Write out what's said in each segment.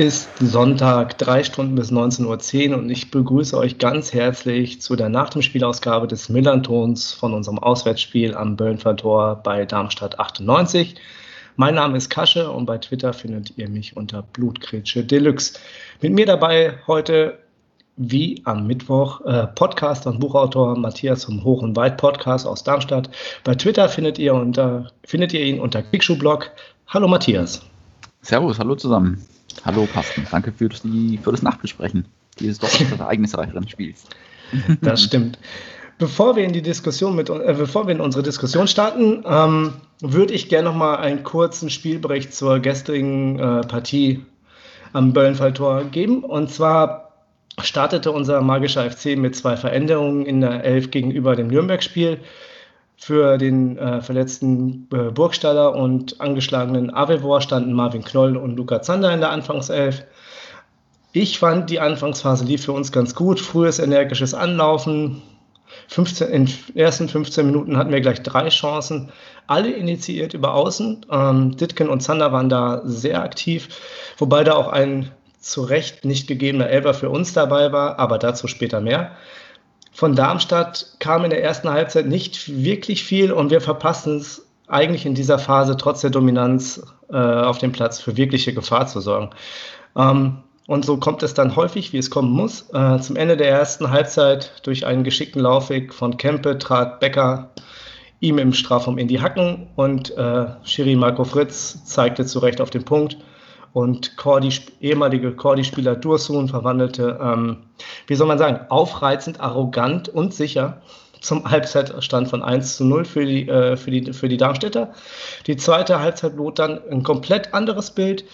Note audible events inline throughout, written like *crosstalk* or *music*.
ist Sonntag, drei Stunden bis 19.10 Uhr und ich begrüße euch ganz herzlich zu der Nach dem Spielausgabe des Millantons von unserem Auswärtsspiel am Böllenfer Tor bei Darmstadt 98. Mein Name ist Kasche und bei Twitter findet ihr mich unter Blutkretsche Deluxe. Mit mir dabei heute wie am Mittwoch äh, Podcaster und Buchautor Matthias vom Hoch und Weit Podcast aus Darmstadt. Bei Twitter findet ihr, unter, findet ihr ihn unter Kickschuhblog. Hallo Matthias. Servus, hallo zusammen. Hallo Carsten, danke für das, für das Nachbesprechen dieses doch *laughs* etwas ereignisreicheren Spiels. Das stimmt. Bevor wir in die Diskussion mit, äh, bevor wir in unsere Diskussion starten, ähm, würde ich gerne noch mal einen kurzen Spielbericht zur gestrigen äh, Partie am Böllenfalltor geben. Und zwar startete unser magischer FC mit zwei Veränderungen in der Elf gegenüber dem Nürnberg-Spiel. Für den äh, verletzten äh, Burgstaller und angeschlagenen Avevor standen Marvin Knoll und Luca Zander in der Anfangself. Ich fand, die Anfangsphase lief für uns ganz gut. Frühes energisches Anlaufen. 15, in den ersten 15 Minuten hatten wir gleich drei Chancen, alle initiiert über Außen. Ähm, Ditken und Zander waren da sehr aktiv, wobei da auch ein zu Recht nicht gegebener Elber für uns dabei war, aber dazu später mehr. Von Darmstadt kam in der ersten Halbzeit nicht wirklich viel und wir verpassen es eigentlich in dieser Phase trotz der Dominanz äh, auf dem Platz für wirkliche Gefahr zu sorgen. Ähm, und so kommt es dann häufig, wie es kommen muss. Äh, zum Ende der ersten Halbzeit durch einen geschickten Laufweg von Kempe trat Becker ihm im Strafraum in die Hacken und äh, Schiri Marco Fritz zeigte zu Recht auf den Punkt und Cordy, ehemalige Cordy-Spieler Dursun verwandelte, ähm, wie soll man sagen, aufreizend, arrogant und sicher zum Halbzeitstand von 1 zu 0 für die, äh, für die, für die Darmstädter. Die zweite Halbzeit bot dann ein komplett anderes Bild.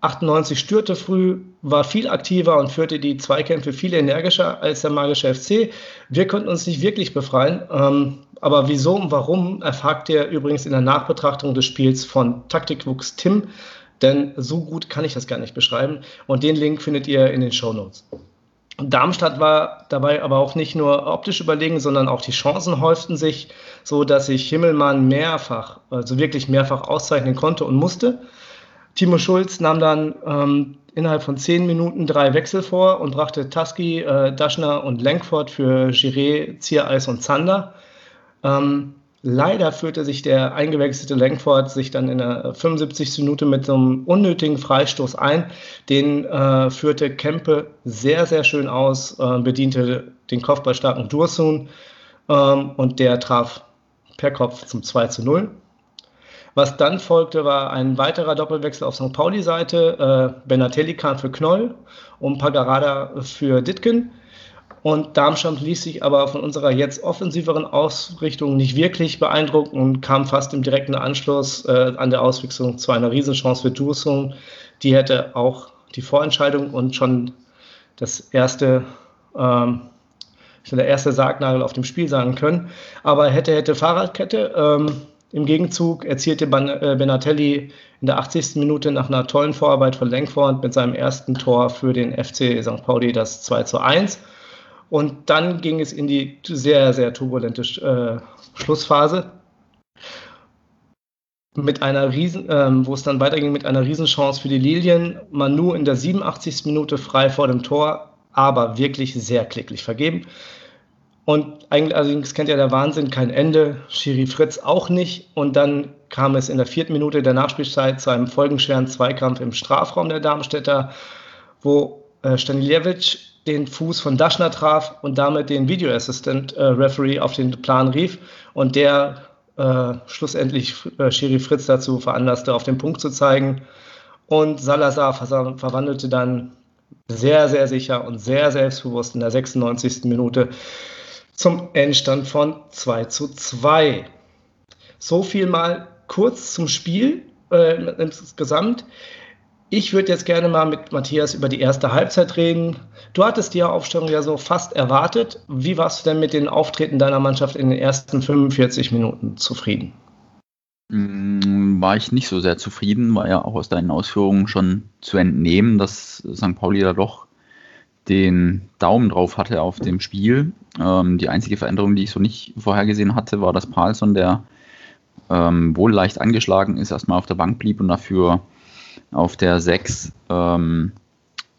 98 stürte früh, war viel aktiver und führte die Zweikämpfe viel energischer als der magische FC. Wir konnten uns nicht wirklich befreien. Ähm, aber wieso und warum erfragt ihr übrigens in der Nachbetrachtung des Spiels von Taktikwuchs Tim, denn so gut kann ich das gar nicht beschreiben. Und den Link findet ihr in den Show Notes. Darmstadt war dabei aber auch nicht nur optisch überlegen, sondern auch die Chancen häuften sich, so dass sich Himmelmann mehrfach, also wirklich mehrfach auszeichnen konnte und musste. Timo Schulz nahm dann ähm, innerhalb von zehn Minuten drei Wechsel vor und brachte Tusky, äh, Daschner und Lenkford für Giré, Ziereis und Zander. Ähm, Leider führte sich der eingewechselte Lenkford sich dann in der 75. Minute mit so einem unnötigen Freistoß ein. Den äh, führte Kempe sehr, sehr schön aus, äh, bediente den Kopfballstarken Dursun ähm, und der traf per Kopf zum 2 zu 0. Was dann folgte, war ein weiterer Doppelwechsel auf St. Pauli-Seite. Äh, Benatelli kam für Knoll und Pagarada für Ditken. Und Darmstadt ließ sich aber von unserer jetzt offensiveren Ausrichtung nicht wirklich beeindrucken und kam fast im direkten Anschluss äh, an der Auswechslung zu einer Riesenchance für Dursum. Die hätte auch die Vorentscheidung und schon das erste, ähm, der erste Sargnagel auf dem Spiel sein können. Aber hätte, hätte Fahrradkette. Ähm, Im Gegenzug erzielte äh, Benatelli in der 80. Minute nach einer tollen Vorarbeit von Lenkford mit seinem ersten Tor für den FC St. Pauli das 2 zu 1. Und dann ging es in die sehr, sehr turbulente äh, Schlussphase mit einer riesen, ähm, wo es dann weiterging mit einer Riesenchance für die Lilien. Manu in der 87. Minute frei vor dem Tor, aber wirklich sehr klicklich vergeben. Und eigentlich allerdings kennt ja der Wahnsinn kein Ende, Schiri Fritz auch nicht. Und dann kam es in der vierten Minute der Nachspielzeit zu einem folgenschweren Zweikampf im Strafraum der Darmstädter, wo äh, Stanilevic den Fuß von Daschner traf und damit den Video Assistant äh, Referee auf den Plan rief und der äh, schlussendlich äh, Schiri Fritz dazu veranlasste, auf den Punkt zu zeigen. Und Salazar ver verwandelte dann sehr, sehr sicher und sehr selbstbewusst in der 96. Minute zum Endstand von 2 zu 2. So viel mal kurz zum Spiel äh, insgesamt. Ich würde jetzt gerne mal mit Matthias über die erste Halbzeit reden. Du hattest die Aufstellung ja so fast erwartet. Wie warst du denn mit den Auftreten deiner Mannschaft in den ersten 45 Minuten zufrieden? Mm, war ich nicht so sehr zufrieden, war ja auch aus deinen Ausführungen schon zu entnehmen, dass St. Pauli da doch den Daumen drauf hatte auf dem Spiel. Ähm, die einzige Veränderung, die ich so nicht vorhergesehen hatte, war, dass Palsson, der ähm, wohl leicht angeschlagen ist, erstmal auf der Bank blieb und dafür auf der 6 ähm,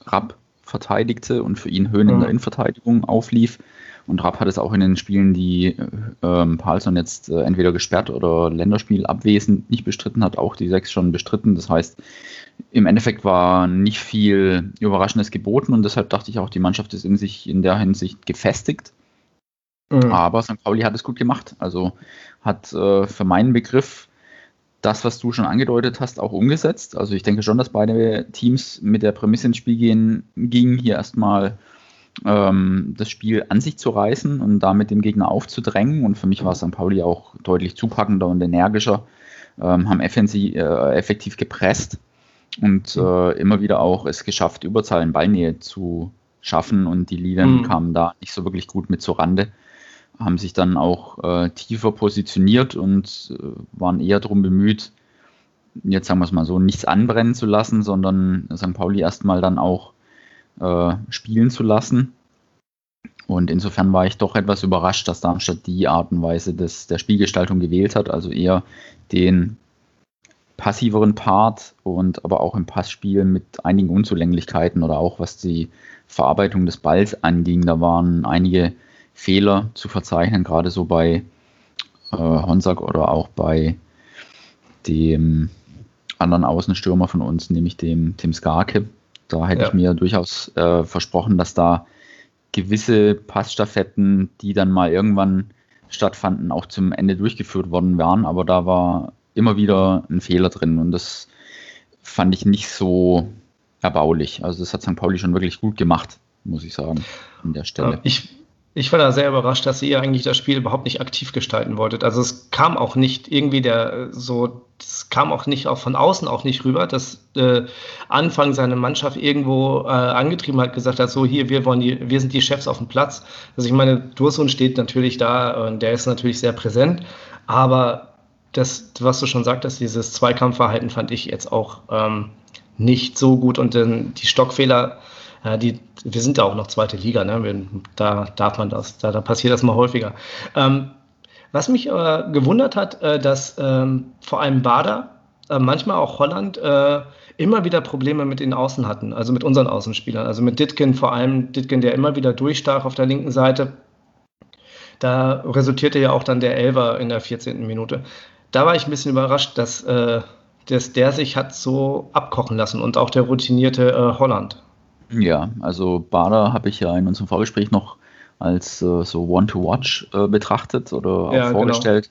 Rapp verteidigte und für ihn Höhen in der mhm. Innenverteidigung auflief. Und Rapp hat es auch in den Spielen, die ähm, Palsson jetzt äh, entweder gesperrt oder Länderspiel abwesend nicht bestritten hat, auch die sechs schon bestritten. Das heißt, im Endeffekt war nicht viel Überraschendes geboten und deshalb dachte ich auch, die Mannschaft ist in sich in der Hinsicht gefestigt. Mhm. Aber St. Pauli hat es gut gemacht. Also hat äh, für meinen Begriff das, was du schon angedeutet hast, auch umgesetzt. Also ich denke schon, dass beide Teams mit der Prämisse ins Spiel gehen, gingen, hier erstmal ähm, das Spiel an sich zu reißen und damit den Gegner aufzudrängen. Und für mich war St. Pauli auch deutlich zupackender und energischer, ähm, haben offensiv, äh, effektiv gepresst und äh, immer wieder auch es geschafft, Überzahl in Ballnähe zu schaffen und die Lilien mhm. kamen da nicht so wirklich gut mit zur Rande haben sich dann auch äh, tiefer positioniert und äh, waren eher darum bemüht, jetzt sagen wir es mal so, nichts anbrennen zu lassen, sondern St. Pauli erstmal dann auch äh, spielen zu lassen. Und insofern war ich doch etwas überrascht, dass Darmstadt die Art und Weise des, der Spielgestaltung gewählt hat, also eher den passiveren Part und aber auch im Passspiel mit einigen Unzulänglichkeiten oder auch was die Verarbeitung des Balls anging. Da waren einige Fehler zu verzeichnen, gerade so bei äh, Honsack oder auch bei dem anderen Außenstürmer von uns, nämlich dem Tim Skarke. Da hätte ja. ich mir durchaus äh, versprochen, dass da gewisse Passstaffetten, die dann mal irgendwann stattfanden, auch zum Ende durchgeführt worden wären. Aber da war immer wieder ein Fehler drin und das fand ich nicht so erbaulich. Also das hat St. Pauli schon wirklich gut gemacht, muss ich sagen, an der Stelle. Ich, ich war da sehr überrascht, dass ihr eigentlich das Spiel überhaupt nicht aktiv gestalten wolltet. Also es kam auch nicht irgendwie der so, es kam auch nicht auch von außen auch nicht rüber, dass äh, Anfang seine Mannschaft irgendwo äh, angetrieben hat, gesagt hat, so hier, wir wollen die, wir sind die Chefs auf dem Platz. Also ich meine, Dursun steht natürlich da und der ist natürlich sehr präsent, aber das, was du schon sagtest, dieses Zweikampfverhalten fand ich jetzt auch ähm, nicht so gut und dann die Stockfehler ja, die, wir sind ja auch noch zweite Liga, ne? da darf man das, da, da passiert das mal häufiger. Ähm, was mich äh, gewundert hat, äh, dass ähm, vor allem Bader, äh, manchmal auch Holland, äh, immer wieder Probleme mit den Außen hatten, also mit unseren Außenspielern. Also mit Ditkin vor allem, Ditkin, der immer wieder durchstach auf der linken Seite. Da resultierte ja auch dann der Elver in der 14. Minute. Da war ich ein bisschen überrascht, dass, äh, dass der sich hat so abkochen lassen und auch der routinierte äh, Holland. Ja, also Bader habe ich ja in unserem Vorgespräch noch als äh, so One-to-Watch äh, betrachtet oder auch ja, genau. vorgestellt.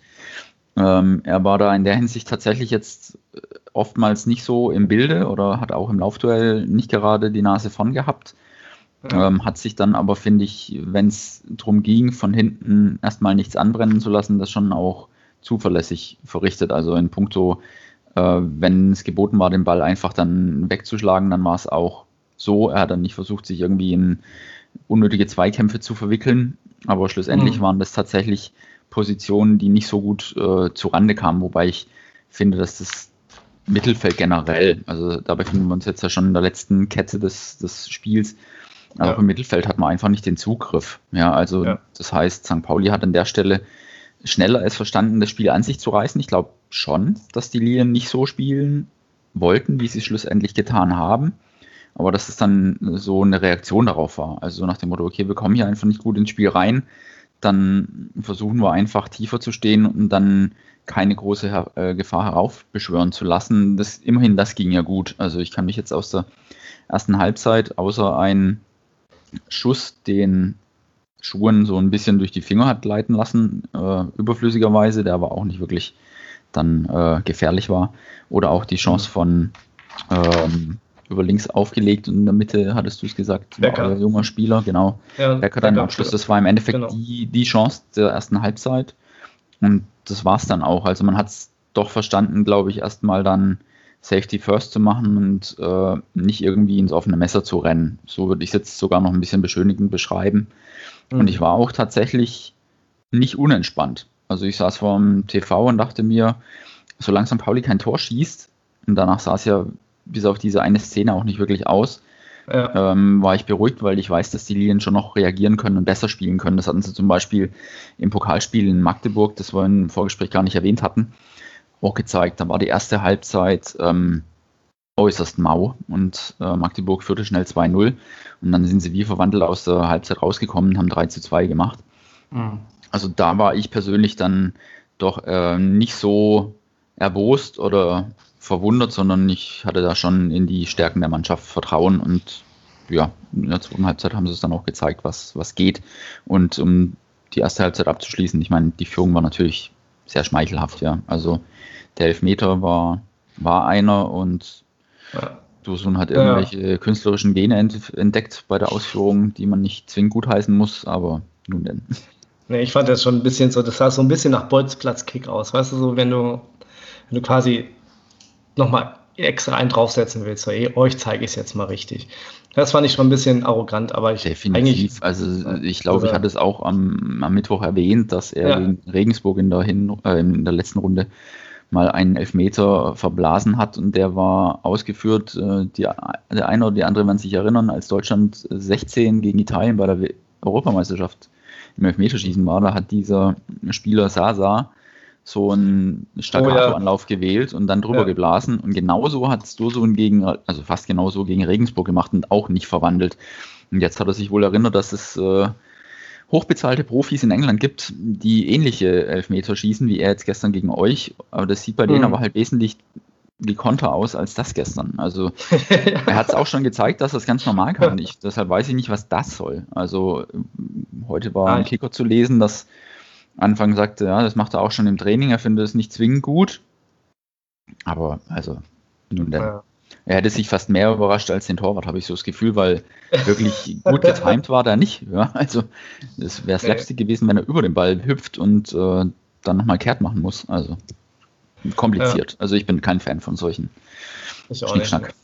Genau. Ähm, er war da in der Hinsicht tatsächlich jetzt äh, oftmals nicht so im Bilde oder hat auch im Laufduell nicht gerade die Nase vorn gehabt. Ja. Ähm, hat sich dann aber, finde ich, wenn es darum ging, von hinten erstmal nichts anbrennen zu lassen, das schon auch zuverlässig verrichtet. Also in puncto, äh, wenn es geboten war, den Ball einfach dann wegzuschlagen, dann war es auch so. Er hat dann nicht versucht, sich irgendwie in unnötige Zweikämpfe zu verwickeln, aber schlussendlich mhm. waren das tatsächlich Positionen, die nicht so gut äh, zurande kamen, wobei ich finde, dass das Mittelfeld generell, also da befinden wir uns jetzt ja schon in der letzten Kette des, des Spiels, aber ja. im Mittelfeld hat man einfach nicht den Zugriff. Ja, also ja. das heißt, St. Pauli hat an der Stelle schneller als verstanden, das Spiel an sich zu reißen. Ich glaube schon, dass die Lilien nicht so spielen wollten, wie sie es schlussendlich getan haben aber dass es dann so eine Reaktion darauf war. Also so nach dem Motto, okay, wir kommen hier einfach nicht gut ins Spiel rein, dann versuchen wir einfach tiefer zu stehen und dann keine große äh, Gefahr heraufbeschwören zu lassen. Das, immerhin, das ging ja gut. Also ich kann mich jetzt aus der ersten Halbzeit, außer ein Schuss, den Schuhen so ein bisschen durch die Finger hat leiten lassen, äh, überflüssigerweise, der aber auch nicht wirklich dann äh, gefährlich war. Oder auch die Chance von ähm, über links aufgelegt und in der Mitte hattest du es gesagt, Becker. Junger Spieler, genau. Ja, Becker dann im Abschluss, das war im Endeffekt genau. die, die Chance der ersten Halbzeit und das war es dann auch. Also man hat es doch verstanden, glaube ich, erstmal dann Safety First zu machen und äh, nicht irgendwie ins offene Messer zu rennen. So würde ich es jetzt sogar noch ein bisschen beschönigend beschreiben. Mhm. Und ich war auch tatsächlich nicht unentspannt. Also ich saß vor dem TV und dachte mir, so langsam Pauli kein Tor schießt, und danach sah es ja bis auf diese eine Szene auch nicht wirklich aus, ja. ähm, war ich beruhigt, weil ich weiß, dass die Lilien schon noch reagieren können und besser spielen können. Das hatten sie zum Beispiel im Pokalspiel in Magdeburg, das wir im Vorgespräch gar nicht erwähnt hatten, auch gezeigt. Da war die erste Halbzeit ähm, äußerst mau und äh, Magdeburg führte schnell 2-0 und dann sind sie wie verwandelt aus der Halbzeit rausgekommen und haben 3 2 gemacht. Mhm. Also da war ich persönlich dann doch äh, nicht so erbost oder verwundert, sondern ich hatte da schon in die Stärken der Mannschaft Vertrauen und ja, in der zweiten Halbzeit haben sie es dann auch gezeigt, was, was geht. Und um die erste Halbzeit abzuschließen, ich meine, die Führung war natürlich sehr schmeichelhaft, ja. Also der Elfmeter war, war einer und ja. Dursun hat irgendwelche ja. künstlerischen Gene entdeckt bei der Ausführung, die man nicht zwingend gutheißen muss, aber nun denn. Nee, ich fand das schon ein bisschen so, das sah so ein bisschen nach Bolzplatz-Kick aus, weißt du, so wenn du, wenn du quasi nochmal extra einen draufsetzen willst, so, ey, euch zeige ich es jetzt mal richtig. Das fand ich schon ein bisschen arrogant, aber ich Definitiv. Also ich glaube, ich hatte es auch am, am, Mittwoch erwähnt, dass er ja. in Regensburg in der, Hin äh, in der letzten Runde mal einen Elfmeter verblasen hat und der war ausgeführt. Äh, die, der eine oder die andere werden sich erinnern, als Deutschland 16 gegen Italien bei der Europameisterschaft im Elfmeterschießen war, da hat dieser Spieler Sasa so einen Staccato-Anlauf oh, ja. gewählt und dann drüber ja. geblasen. Und genauso hat Stursun gegen, also fast genauso gegen Regensburg gemacht und auch nicht verwandelt. Und jetzt hat er sich wohl erinnert, dass es äh, hochbezahlte Profis in England gibt, die ähnliche Elfmeter schießen wie er jetzt gestern gegen euch. Aber das sieht bei denen mhm. aber halt wesentlich die Konter aus als das gestern. Also *laughs* er hat es auch schon gezeigt, dass das ganz normal kann. Ich, deshalb weiß ich nicht, was das soll. Also heute war ein Kicker zu lesen, dass Anfang sagte, ja, das macht er auch schon im Training, er findet es nicht zwingend gut. Aber also, nun denn. Ja. Er hätte sich fast mehr überrascht als den Torwart, habe ich so das Gefühl, weil wirklich gut getimt war da nicht. Ja, also es wäre Slapstick gewesen, wenn er über den Ball hüpft und äh, dann nochmal kehrt machen muss. Also kompliziert. Ja. Also ich bin kein Fan von solchen ich Nicht.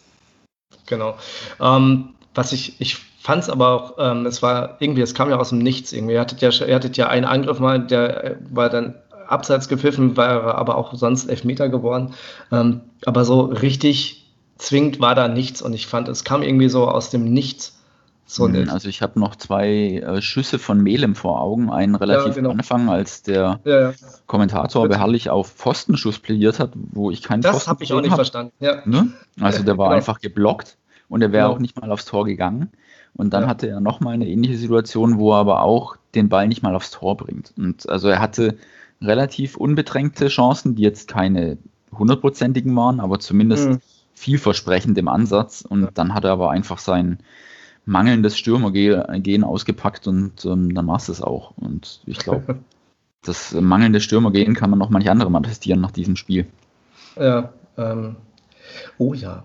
Genau. Ähm, was ich, ich fand es aber auch, ähm, es war irgendwie, es kam ja aus dem Nichts irgendwie. Ihr hattet ja, ihr hattet ja einen Angriff mal, der äh, war dann abseits gepfiffen, war aber auch sonst Elfmeter geworden. Ähm, aber so richtig zwingend war da nichts und ich fand, es kam irgendwie so aus dem Nichts. So hm, also ich habe noch zwei äh, Schüsse von Melem vor Augen. Einen relativ ja, genau. am Anfang, als der ja, ja. Kommentator Bitte. beharrlich auf Pfostenschuss plädiert hat, wo ich keinen Das habe ich auch nicht hab. verstanden. Ne? Also der war genau. einfach geblockt und er wäre genau. auch nicht mal aufs Tor gegangen. Und dann hatte er nochmal eine ähnliche Situation, wo er aber auch den Ball nicht mal aufs Tor bringt. Und also er hatte relativ unbedrängte Chancen, die jetzt keine hundertprozentigen waren, aber zumindest mhm. vielversprechend im Ansatz. Und dann hat er aber einfach sein mangelndes Stürmergehen ausgepackt und ähm, dann war es das auch. Und ich glaube, *laughs* das mangelnde Stürmergehen kann man noch manche andere mal testieren nach diesem Spiel. Ja, ähm, oh ja.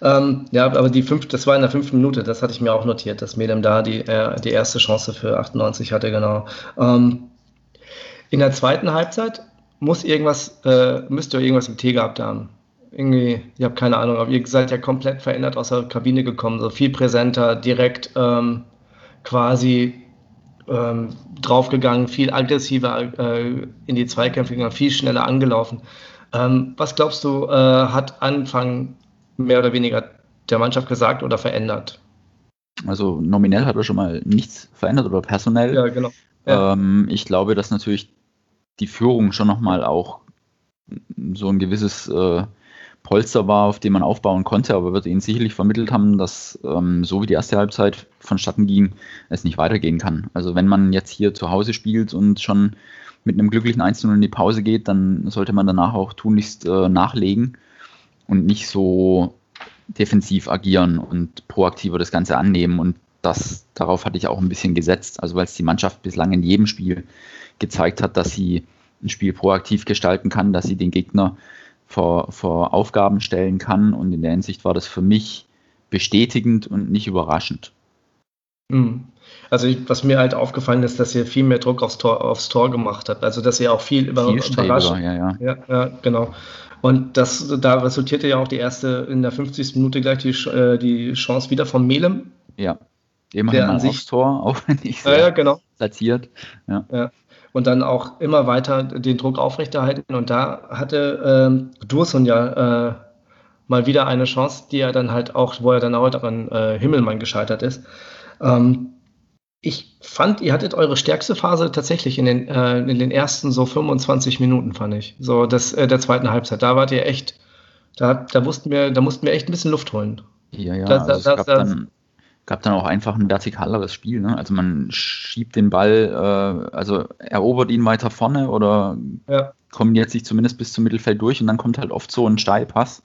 Ähm, ja, aber die fünf, das war in der fünften Minute, das hatte ich mir auch notiert, dass Medem da die, äh, die erste Chance für 98 hatte, genau. Ähm, in der zweiten Halbzeit muss irgendwas, äh, müsst ihr irgendwas im Tee gehabt haben irgendwie, ich habe keine Ahnung, aber ihr seid ja komplett verändert aus der Kabine gekommen, so viel präsenter, direkt ähm, quasi ähm, draufgegangen, viel aggressiver äh, in die Zweikämpfe gegangen, viel schneller angelaufen. Ähm, was glaubst du, äh, hat Anfang mehr oder weniger der Mannschaft gesagt oder verändert? Also nominell hat er schon mal nichts verändert oder personell. Ja, genau. Ja. Ähm, ich glaube, dass natürlich die Führung schon nochmal auch so ein gewisses äh, Polster war, auf dem man aufbauen konnte, aber wird ihnen sicherlich vermittelt haben, dass ähm, so wie die erste Halbzeit vonstatten ging, es nicht weitergehen kann. Also wenn man jetzt hier zu Hause spielt und schon mit einem glücklichen 1-0 in die Pause geht, dann sollte man danach auch tunlichst äh, nachlegen und nicht so defensiv agieren und proaktiver das Ganze annehmen. Und das, darauf hatte ich auch ein bisschen gesetzt. Also weil es die Mannschaft bislang in jedem Spiel gezeigt hat, dass sie ein Spiel proaktiv gestalten kann, dass sie den Gegner vor, vor Aufgaben stellen kann. Und in der Hinsicht war das für mich bestätigend und nicht überraschend. Mhm. Also ich, was mir halt aufgefallen ist, dass ihr viel mehr Druck aufs Tor, aufs Tor gemacht habt. Also dass ihr auch viel, über, überrascht. Ja, ja. ja, ja, genau. Und das, da resultierte ja auch die erste in der 50. Minute gleich die, äh, die Chance wieder von Melem. Ja, immerhin mal aufs Tor, *laughs* auch wenn nicht ja, ja, genau. platziert. Ja. ja und dann auch immer weiter den Druck aufrechterhalten. Und da hatte ähm, Dursun ja äh, mal wieder eine Chance, die er dann halt auch, wo er dann auch daran äh, Himmelmann gescheitert ist. Ähm, ich fand, ihr hattet eure stärkste Phase tatsächlich in den, äh, in den ersten so 25 Minuten, fand ich. So das, äh, der zweiten Halbzeit. Da wart ihr echt, da, da, wussten wir, da mussten wir echt ein bisschen Luft holen. Ja, ja, das, also es gab, dann, gab dann auch einfach ein vertikaleres Spiel. Ne? Also man schiebt den Ball, äh, also erobert ihn weiter vorne oder ja. kombiniert sich zumindest bis zum Mittelfeld durch und dann kommt halt oft so ein Steilpass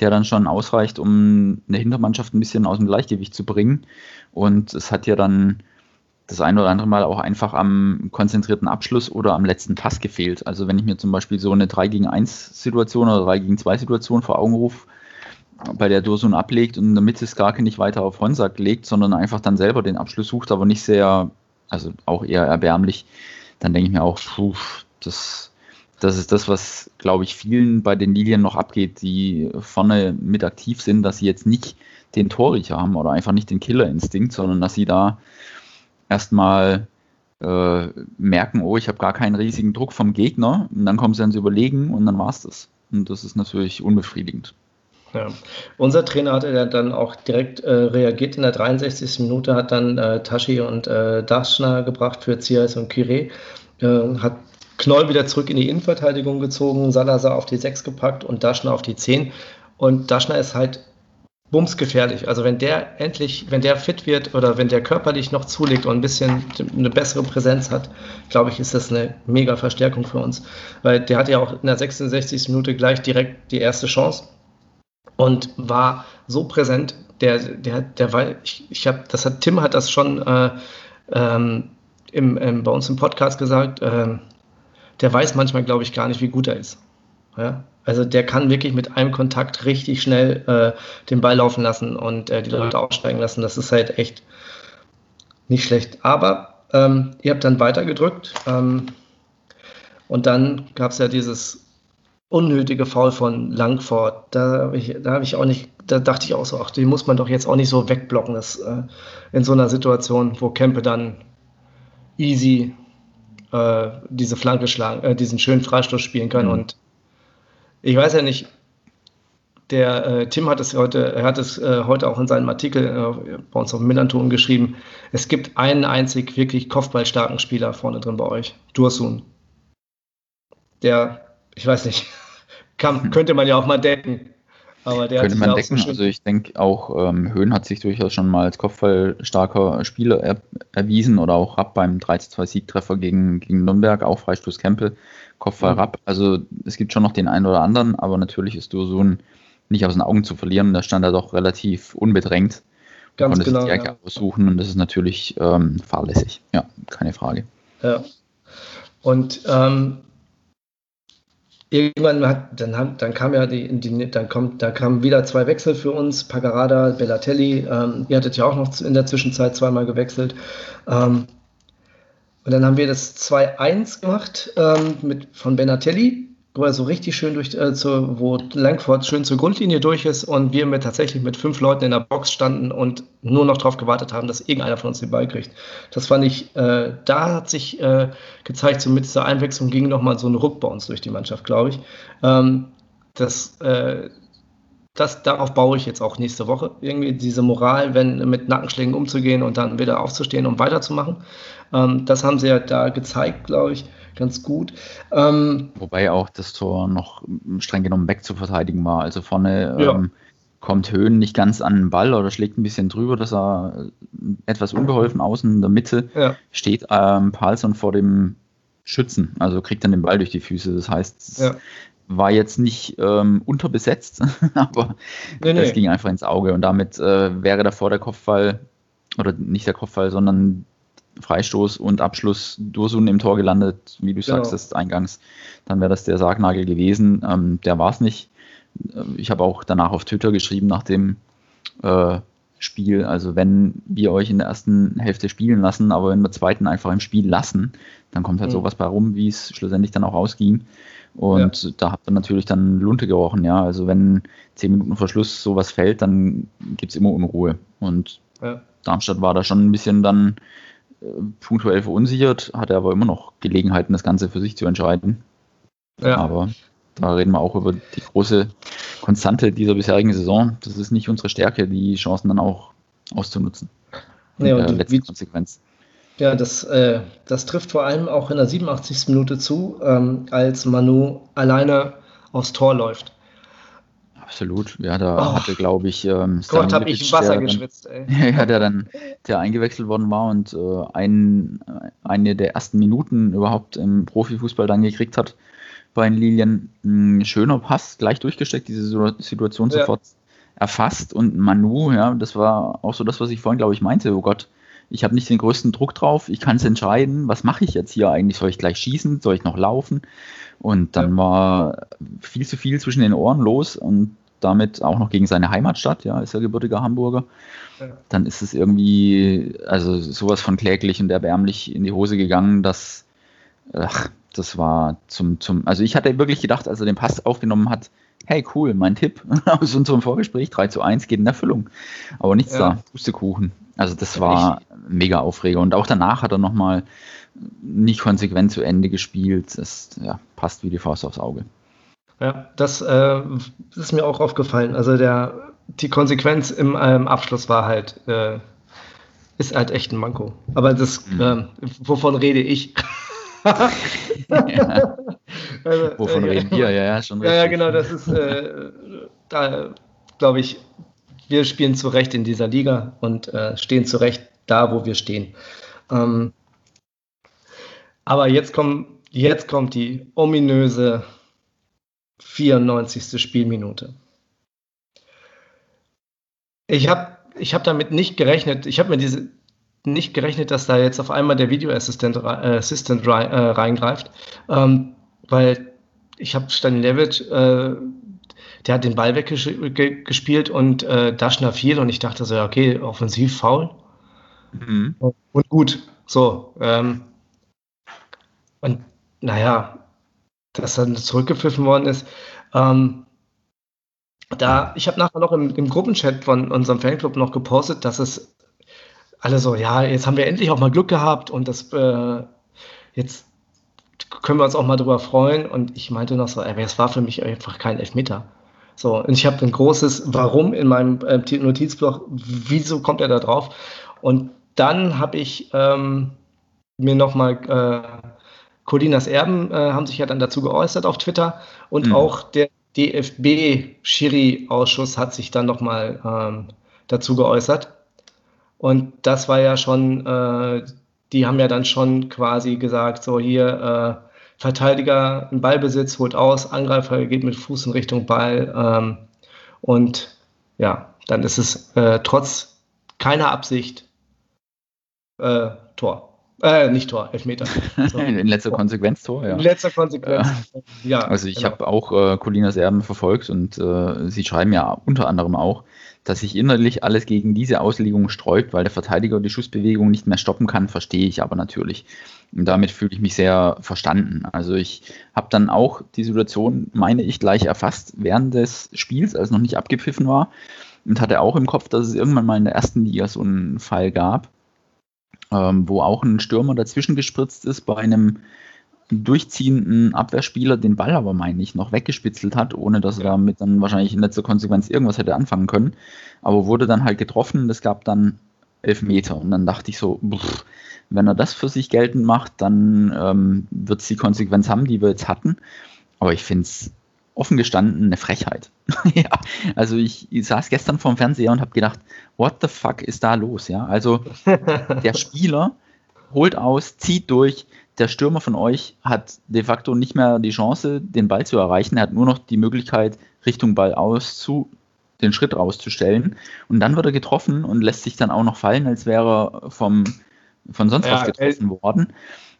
der dann schon ausreicht, um eine Hintermannschaft ein bisschen aus dem Gleichgewicht zu bringen. Und es hat ja dann das ein oder andere Mal auch einfach am konzentrierten Abschluss oder am letzten Pass gefehlt. Also wenn ich mir zum Beispiel so eine 3 gegen 1 Situation oder 3 gegen 2 Situation vor Augen rufe, bei der Dursun ablegt und in der Mitte Skarke nicht weiter auf Honsack legt, sondern einfach dann selber den Abschluss sucht, aber nicht sehr, also auch eher erbärmlich, dann denke ich mir auch, puh, das, das ist das, was, glaube ich, vielen bei den Lilien noch abgeht, die vorne mit aktiv sind, dass sie jetzt nicht den Torriecher haben oder einfach nicht den Killerinstinkt, sondern dass sie da erstmal äh, merken, oh, ich habe gar keinen riesigen Druck vom Gegner und dann kommen sie ans Überlegen und dann war es das. Und das ist natürlich unbefriedigend. Ja. Unser Trainer hat dann auch direkt äh, reagiert in der 63. Minute, hat dann äh, Tashi und äh, Daschner gebracht für Zias und Kire, äh, hat Knoll wieder zurück in die Innenverteidigung gezogen, Salazar auf die 6 gepackt und Daschner auf die 10. Und Daschner ist halt bumsgefährlich. Also wenn der endlich, wenn der fit wird oder wenn der körperlich noch zulegt und ein bisschen eine bessere Präsenz hat, glaube ich, ist das eine mega Verstärkung für uns. Weil der hatte ja auch in der 66. Minute gleich direkt die erste Chance und war so präsent. Der, der, der war, ich, ich habe, das hat Tim hat das schon äh, ähm, im, im, bei uns im Podcast gesagt. Äh, der weiß manchmal, glaube ich, gar nicht, wie gut er ist. Ja? Also der kann wirklich mit einem Kontakt richtig schnell äh, den Ball laufen lassen und äh, die Leute aussteigen lassen. Das ist halt echt nicht schlecht. Aber ähm, ihr habt dann weitergedrückt ähm, und dann gab es ja dieses unnötige Foul von Langford. Da habe ich, hab ich auch nicht, da dachte ich auch so, ach, den muss man doch jetzt auch nicht so wegblocken. Das, äh, in so einer Situation, wo Kempe dann easy äh, diese Flanke schlagen, äh, diesen schönen Freistoß spielen kann mhm. und ich weiß ja nicht, der äh, Tim hat es heute, er hat es äh, heute auch in seinem Artikel äh, bei uns auf dem Millanton geschrieben. Es gibt einen einzig wirklich kopfballstarken Spieler vorne drin bei euch, Dursun. Der, ich weiß nicht, *laughs* kann, könnte man ja auch mal denken. Aber der könnte man denken. Also ich denke auch, ähm, Höhn hat sich durchaus schon mal als kopfballstarker Spieler er, erwiesen oder auch Rapp beim 13-2-Siegtreffer gegen, gegen Nürnberg, auch Freistoß Kempel. Kopfball mhm. Also es gibt schon noch den einen oder anderen, aber natürlich ist Dursun nicht aus den Augen zu verlieren. Da stand er doch relativ unbedrängt. Ganz konnte genau. Sich die ja. aussuchen und das ist natürlich ähm, fahrlässig. Ja, keine Frage. Ja. Und ähm, irgendwann hat, dann, dann kam ja die, die, dann kommt, da kamen wieder zwei Wechsel für uns, Pagarada, Bellatelli. Ähm, ihr hattet ja auch noch in der Zwischenzeit zweimal gewechselt. Ähm, und dann haben wir das 2-1 gemacht ähm, mit, von Benatelli, wo er so richtig schön durch, äh, zu, wo Langford schön zur Grundlinie durch ist und wir mit tatsächlich mit fünf Leuten in der Box standen und nur noch darauf gewartet haben, dass irgendeiner von uns den Ball kriegt. Das fand ich, äh, da hat sich äh, gezeigt, so mit dieser Einwechslung ging nochmal so ein Ruck bei uns durch die Mannschaft, glaube ich. Ähm, das, äh, das, darauf baue ich jetzt auch nächste Woche. Irgendwie diese Moral, wenn mit Nackenschlägen umzugehen und dann wieder aufzustehen und weiterzumachen. Ähm, das haben sie ja da gezeigt, glaube ich, ganz gut. Ähm, Wobei auch das Tor noch streng genommen wegzuverteidigen war. Also vorne ja. ähm, kommt Höhen nicht ganz an den Ball oder schlägt ein bisschen drüber, dass er etwas unbeholfen außen in der Mitte ja. steht ähm, Palsson vor dem Schützen, also kriegt dann den Ball durch die Füße. Das heißt, ja war jetzt nicht ähm, unterbesetzt, *laughs* aber nee, das nee. ging einfach ins Auge und damit äh, wäre davor der Kopfball, oder nicht der Kopfball, sondern Freistoß und Abschluss Dursun im Tor gelandet, wie du genau. sagst, das eingangs, dann wäre das der Sargnagel gewesen. Ähm, der war es nicht. Ich habe auch danach auf Twitter geschrieben nach dem äh, Spiel, also wenn wir euch in der ersten Hälfte spielen lassen, aber in der zweiten einfach im Spiel lassen, dann kommt halt mhm. sowas bei rum, wie es schlussendlich dann auch ausging. Und ja. da habt ihr natürlich dann Lunte gerochen, ja. Also wenn zehn Minuten vor Schluss sowas fällt, dann gibt es immer Unruhe. Und ja. Darmstadt war da schon ein bisschen dann punktuell verunsichert, hatte aber immer noch Gelegenheiten, das Ganze für sich zu entscheiden. Ja. Aber da reden wir auch über die große Konstante dieser bisherigen Saison. Das ist nicht unsere Stärke, die Chancen dann auch auszunutzen. Nee, und letzte Konsequenz. Ja, das, äh, das trifft vor allem auch in der 87. Minute zu, ähm, als Manu alleine aufs Tor läuft. Absolut. Ja, da oh. hatte, glaube ich, ähm, Gott, habe ich Wasser dann, geschwitzt, ey. *laughs* ja, der dann, der eingewechselt worden war und äh, ein, eine der ersten Minuten überhaupt im Profifußball dann gekriegt hat bei den Lilien. Ein schöner Pass, gleich durchgesteckt, diese Situation ja. sofort erfasst und Manu, ja, das war auch so das, was ich vorhin, glaube ich, meinte. Oh Gott, ich habe nicht den größten Druck drauf, ich kann es entscheiden, was mache ich jetzt hier eigentlich? Soll ich gleich schießen? Soll ich noch laufen? Und dann ja. war viel zu viel zwischen den Ohren los und damit auch noch gegen seine Heimatstadt, ja, ist er gebürtiger Hamburger, ja. dann ist es irgendwie, also sowas von kläglich und erbärmlich in die Hose gegangen, dass, ach, das war zum, zum, also ich hatte wirklich gedacht, als er den Pass aufgenommen hat, hey cool, mein Tipp *laughs* aus unserem Vorgespräch, 3 zu 1 geht in Erfüllung. Aber nichts ja. da, Pustekuchen. Also das war ich, mega Aufreger. Und auch danach hat er nochmal nicht konsequent zu Ende gespielt. Das ja, passt wie die Faust aufs Auge. Ja, das äh, ist mir auch aufgefallen. Also der, die Konsequenz im ähm, Abschluss war halt, äh, ist halt echt ein Manko. Aber das, mhm. äh, wovon rede ich? *laughs* ja. also, wovon reden wir? Ja, ja, schon *laughs* richtig. Ja, genau, das ist, äh, da glaube ich, wir spielen zu Recht in dieser Liga und äh, stehen zu Recht da, wo wir stehen. Ähm, aber jetzt, kommt, jetzt kommt die ominöse 94. Spielminute. Ich habe ich hab damit nicht gerechnet, ich habe mir diese nicht gerechnet, dass da jetzt auf einmal der Videoassistent äh, Assistant rein, äh, reingreift, ähm, weil ich habe Stanilevic, äh, der hat den Ball weggespielt und äh, Daschner fiel und ich dachte so, ja, okay, offensiv faul. Mhm. Und gut, so. Ähm, und naja, dass dann zurückgepfiffen worden ist. Ähm, da, ich habe nachher noch im, im, Gruppenchat von unserem Fanclub noch gepostet, dass es alle so, ja, jetzt haben wir endlich auch mal Glück gehabt und das äh, jetzt können wir uns auch mal drüber freuen. Und ich meinte noch so, es war für mich einfach kein Elfmeter. So, und ich habe ein großes Warum in meinem äh, Notizblock, wieso kommt er da drauf? Und dann habe ich ähm, mir nochmal äh, Colinas Erben äh, haben sich ja dann dazu geäußert auf Twitter und mhm. auch der DFB-Schiri-Ausschuss hat sich dann nochmal ähm, dazu geäußert. Und das war ja schon, äh, die haben ja dann schon quasi gesagt, so hier, äh, Verteidiger im Ballbesitz holt aus, Angreifer geht mit Fuß in Richtung Ball. Ähm, und ja, dann ist es äh, trotz keiner Absicht äh, Tor. Äh, nicht Tor, Elfmeter. *laughs* So. In letzter Konsequenz Tor, ja. In letzter Konsequenz, äh, ja. Also ich genau. habe auch äh, Colinas Erben verfolgt und äh, sie schreiben ja unter anderem auch, dass sich innerlich alles gegen diese Auslegung sträubt, weil der Verteidiger die Schussbewegung nicht mehr stoppen kann, verstehe ich aber natürlich. Und damit fühle ich mich sehr verstanden. Also ich habe dann auch die Situation, meine ich, gleich erfasst während des Spiels, als es noch nicht abgepfiffen war und hatte auch im Kopf, dass es irgendwann mal in der ersten Liga so einen Fall gab ähm, wo auch ein Stürmer dazwischen gespritzt ist bei einem durchziehenden Abwehrspieler den Ball aber, meine ich, noch weggespitzelt hat, ohne dass er damit dann wahrscheinlich in letzter Konsequenz irgendwas hätte anfangen können. Aber wurde dann halt getroffen, es gab dann elf Meter. Und dann dachte ich so, pff, wenn er das für sich geltend macht, dann ähm, wird es die Konsequenz haben, die wir jetzt hatten. Aber ich finde es offen gestanden eine Frechheit. *laughs* ja, also ich, ich, saß gestern vorm Fernseher und habe gedacht, what the fuck ist da los? Ja, also *laughs* der Spieler holt aus, zieht durch. Der Stürmer von euch hat de facto nicht mehr die Chance, den Ball zu erreichen. Er hat nur noch die Möglichkeit, Richtung Ball aus zu den Schritt rauszustellen. Und dann wird er getroffen und lässt sich dann auch noch fallen, als wäre er vom, von sonst ja, was getroffen worden.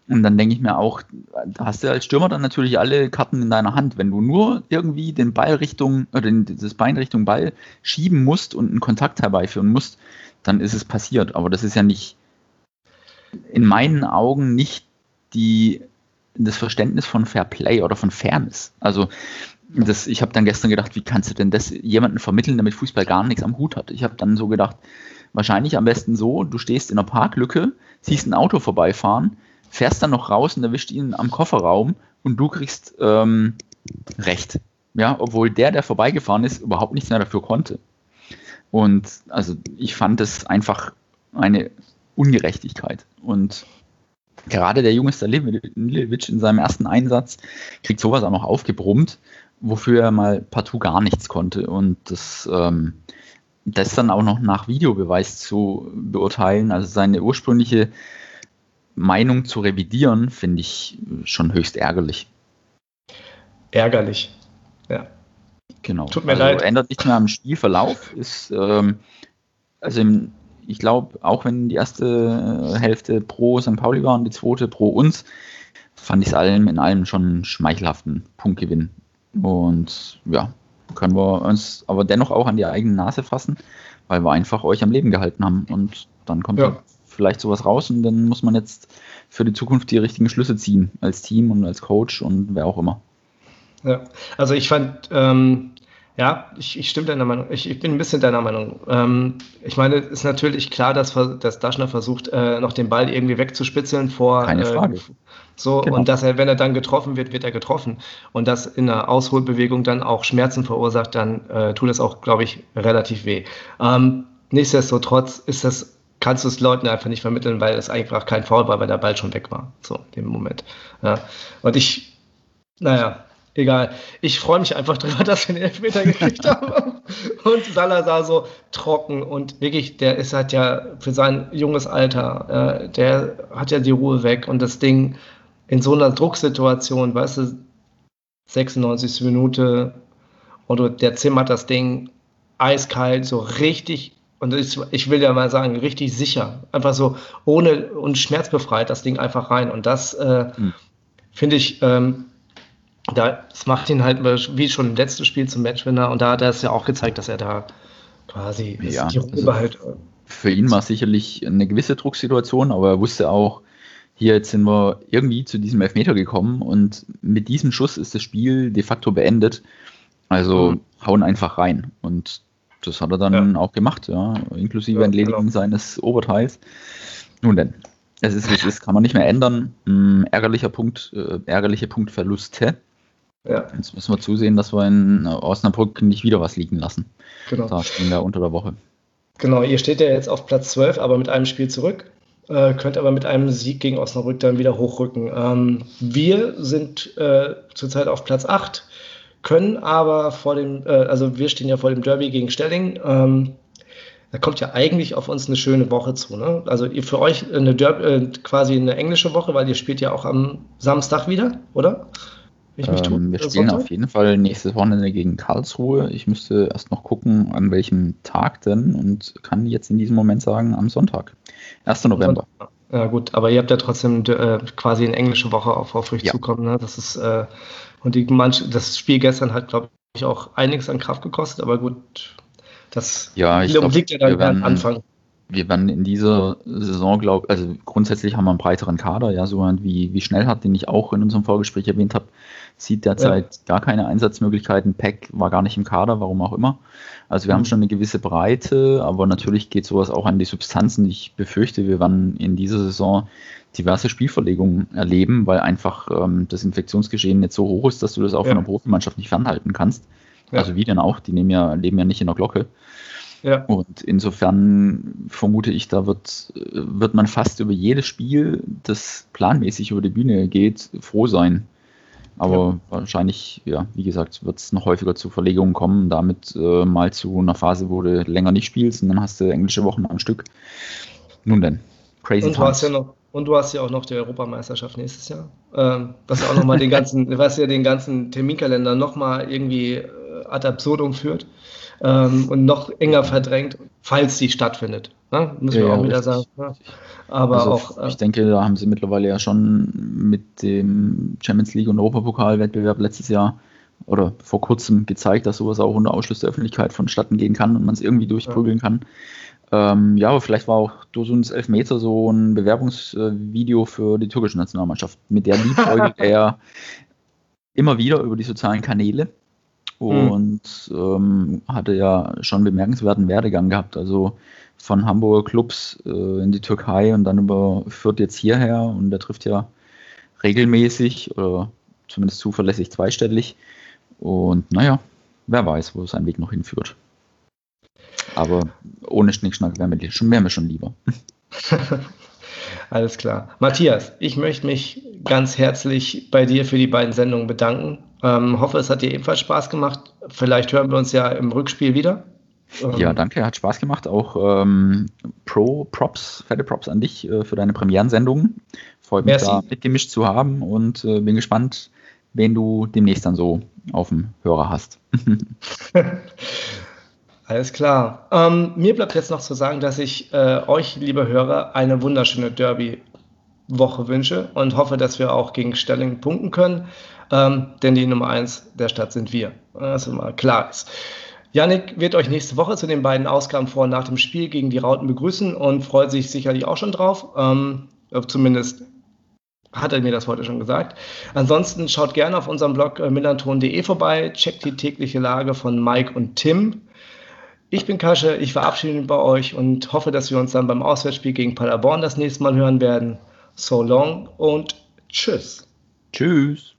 Und dann denke ich mir auch, da hast du als Stürmer dann natürlich alle Karten in deiner Hand. Wenn du nur irgendwie den Ball Richtung, oder das Bein Richtung Ball schieben musst und einen Kontakt herbeiführen musst, dann ist es passiert. Aber das ist ja nicht, in meinen Augen nicht die, das Verständnis von Fair Play oder von Fairness. Also, das, ich habe dann gestern gedacht, wie kannst du denn das jemandem vermitteln, der mit Fußball gar nichts am Hut hat? Ich habe dann so gedacht, wahrscheinlich am besten so, du stehst in einer Parklücke, siehst ein Auto vorbeifahren, fährst dann noch raus und erwischt ihn am Kofferraum und du kriegst ähm, Recht. ja, obwohl der, der vorbeigefahren ist, überhaupt nichts mehr dafür konnte. Und also ich fand es einfach eine Ungerechtigkeit. Und gerade der junge Stalivovic in seinem ersten Einsatz kriegt sowas auch noch aufgebrummt, wofür er mal partout gar nichts konnte. Und das, ähm, das dann auch noch nach Videobeweis zu beurteilen, also seine ursprüngliche Meinung zu revidieren, finde ich schon höchst ärgerlich. Ärgerlich, ja. Genau. Tut mir also leid. Ändert nichts mehr am Spielverlauf. *laughs* Ist, ähm, also im, ich glaube, auch wenn die erste Hälfte pro St. Pauli war und die zweite pro uns, fand ich es allem in allem schon einen schmeichelhaften Punktgewinn. Und ja, können wir uns aber dennoch auch an die eigene Nase fassen, weil wir einfach euch am Leben gehalten haben. Und dann kommt ja. Vielleicht sowas raus und dann muss man jetzt für die Zukunft die richtigen Schlüsse ziehen, als Team und als Coach und wer auch immer. Ja, also ich fand, ähm, ja, ich, ich stimme deiner Meinung. Ich, ich, bin ein bisschen deiner Meinung. Ähm, ich meine, es ist natürlich klar, dass, dass Daschner versucht, äh, noch den Ball irgendwie wegzuspitzeln vor. Keine äh, Frage. Äh, so, genau. und dass er, wenn er dann getroffen wird, wird er getroffen. Und das in einer Ausholbewegung dann auch Schmerzen verursacht, dann äh, tut es auch, glaube ich, relativ weh. Ähm, nichtsdestotrotz ist das, kannst du es Leuten einfach nicht vermitteln, weil es einfach kein Foul war, weil der Ball schon weg war. So, in dem Moment. Ja. Und ich, naja, egal. Ich freue mich einfach drüber, *laughs* dass wir den Elfmeter gekriegt haben. Und Salazar so trocken und wirklich, der ist halt ja für sein junges Alter, äh, der hat ja die Ruhe weg und das Ding in so einer Drucksituation, weißt du, 96. Minute und der zimmert das Ding eiskalt, so richtig und ich, ich will ja mal sagen, richtig sicher. Einfach so ohne und schmerzbefreit das Ding einfach rein. Und das äh, hm. finde ich, ähm, das macht ihn halt wie schon im letzten Spiel zum Matchwinner und da hat er es ja auch gezeigt, dass er da quasi ja, die Ruhe also halt. Für ihn war es sicherlich eine gewisse Drucksituation, aber er wusste auch, hier jetzt sind wir irgendwie zu diesem Elfmeter gekommen und mit diesem Schuss ist das Spiel de facto beendet. Also mhm. hauen einfach rein. Und das hat er dann ja. auch gemacht, ja, inklusive ja, Entledigung genau. seines Oberteils. Nun denn, es ist, wie es ist, kann man nicht mehr ändern. Hm, ärgerlicher Punkt, äh, ärgerliche Punktverluste. Ja. Jetzt müssen wir zusehen, dass wir in Osnabrück nicht wieder was liegen lassen. Genau. Da stehen wir unter der Woche. Genau, ihr steht ja jetzt auf Platz 12, aber mit einem Spiel zurück. Äh, könnt aber mit einem Sieg gegen Osnabrück dann wieder hochrücken. Ähm, wir sind äh, zurzeit auf Platz 8, können aber vor dem, äh, also wir stehen ja vor dem Derby gegen Stelling. Ähm, da kommt ja eigentlich auf uns eine schöne Woche zu. Ne? Also ihr für euch eine Derby, äh, quasi eine englische Woche, weil ihr spielt ja auch am Samstag wieder, oder? Ähm, wir spielen auf jeden Fall nächstes Wochenende gegen Karlsruhe. Ich müsste erst noch gucken, an welchem Tag denn und kann jetzt in diesem Moment sagen, am Sonntag, 1. November. Ja gut, aber ihr habt ja trotzdem äh, quasi eine englische Woche auf, auf euch ja. zukommen. Ne? Das ist äh, und die manch, das Spiel gestern hat, glaube ich, auch einiges an Kraft gekostet, aber gut, das ja, ich liegt glaub, ja dann am Anfang wir werden in dieser Saison, glaube also grundsätzlich haben wir einen breiteren Kader, ja, so wie, wie Schnellhardt, den ich auch in unserem Vorgespräch erwähnt habe, sieht derzeit ja. gar keine Einsatzmöglichkeiten. Peck war gar nicht im Kader, warum auch immer. Also wir mhm. haben schon eine gewisse Breite, aber natürlich geht sowas auch an die Substanzen. Ich befürchte, wir werden in dieser Saison diverse Spielverlegungen erleben, weil einfach ähm, das Infektionsgeschehen nicht so hoch ist, dass du das auch ja. von der Profimannschaft nicht fernhalten kannst. Ja. Also wie denn auch, die nehmen ja, leben ja nicht in der Glocke. Ja. Und insofern vermute ich, da wird, wird man fast über jedes Spiel, das planmäßig über die Bühne geht, froh sein. Aber ja. wahrscheinlich, ja, wie gesagt, wird es noch häufiger zu Verlegungen kommen, damit äh, mal zu einer Phase, wo du länger nicht spielst und dann hast du englische Wochen am Stück. Nun denn, crazy und hast ja noch, und du hast ja auch noch die Europameisterschaft nächstes Jahr. Ähm, was auch nochmal den ganzen, *laughs* was ja den ganzen Terminkalender nochmal irgendwie äh, ad absurdum führt ähm, und noch enger verdrängt, falls sie stattfindet. Ne? Müssen ja, wir auch wieder richtig. sagen. Ne? Aber also auch. Äh, ich denke, da haben sie mittlerweile ja schon mit dem Champions League und Europapokal-Wettbewerb letztes Jahr oder vor kurzem gezeigt, dass sowas auch unter Ausschluss der Öffentlichkeit vonstatten gehen kann und man es irgendwie durchprügeln ja. kann. Ähm, ja, aber vielleicht war auch Dosuns Elfmeter so ein Bewerbungsvideo für die türkische Nationalmannschaft. Mit der liebäugelt *laughs* er immer wieder über die sozialen Kanäle. Hm. und ähm, hatte ja schon bemerkenswerten Werdegang gehabt. Also von Hamburger Clubs äh, in die Türkei und dann über Fürth jetzt hierher und der trifft ja regelmäßig oder zumindest zuverlässig zweistellig. Und naja, wer weiß, wo sein Weg noch hinführt. Aber ohne Schnickschnack wäre mir, schon, wär mir schon lieber. *laughs* Alles klar. Matthias, ich möchte mich ganz herzlich bei dir für die beiden Sendungen bedanken. Ähm, hoffe, es hat dir ebenfalls Spaß gemacht. Vielleicht hören wir uns ja im Rückspiel wieder. Ähm, ja, danke, hat Spaß gemacht. Auch ähm, Pro Props, fette Props an dich äh, für deine Premierensendungen. Freut mich, Merci. da mitgemischt zu haben und äh, bin gespannt, wen du demnächst dann so auf dem Hörer hast. *laughs* *laughs* Alles klar. Ähm, mir bleibt jetzt noch zu sagen, dass ich äh, euch, liebe Hörer, eine wunderschöne Derby-Woche wünsche und hoffe, dass wir auch gegen Stelling punkten können, ähm, denn die Nummer 1 der Stadt sind wir. Das immer klar ist. Yannick wird euch nächste Woche zu den beiden Ausgaben vor und nach dem Spiel gegen die Rauten begrüßen und freut sich sicherlich auch schon drauf. Ähm, zumindest hat er mir das heute schon gesagt. Ansonsten schaut gerne auf unserem Blog äh, millanton.de vorbei, checkt die tägliche Lage von Mike und Tim. Ich bin Kasche, ich verabschiede mich bei euch und hoffe, dass wir uns dann beim Auswärtsspiel gegen Paderborn das nächste Mal hören werden. So long und tschüss. Tschüss.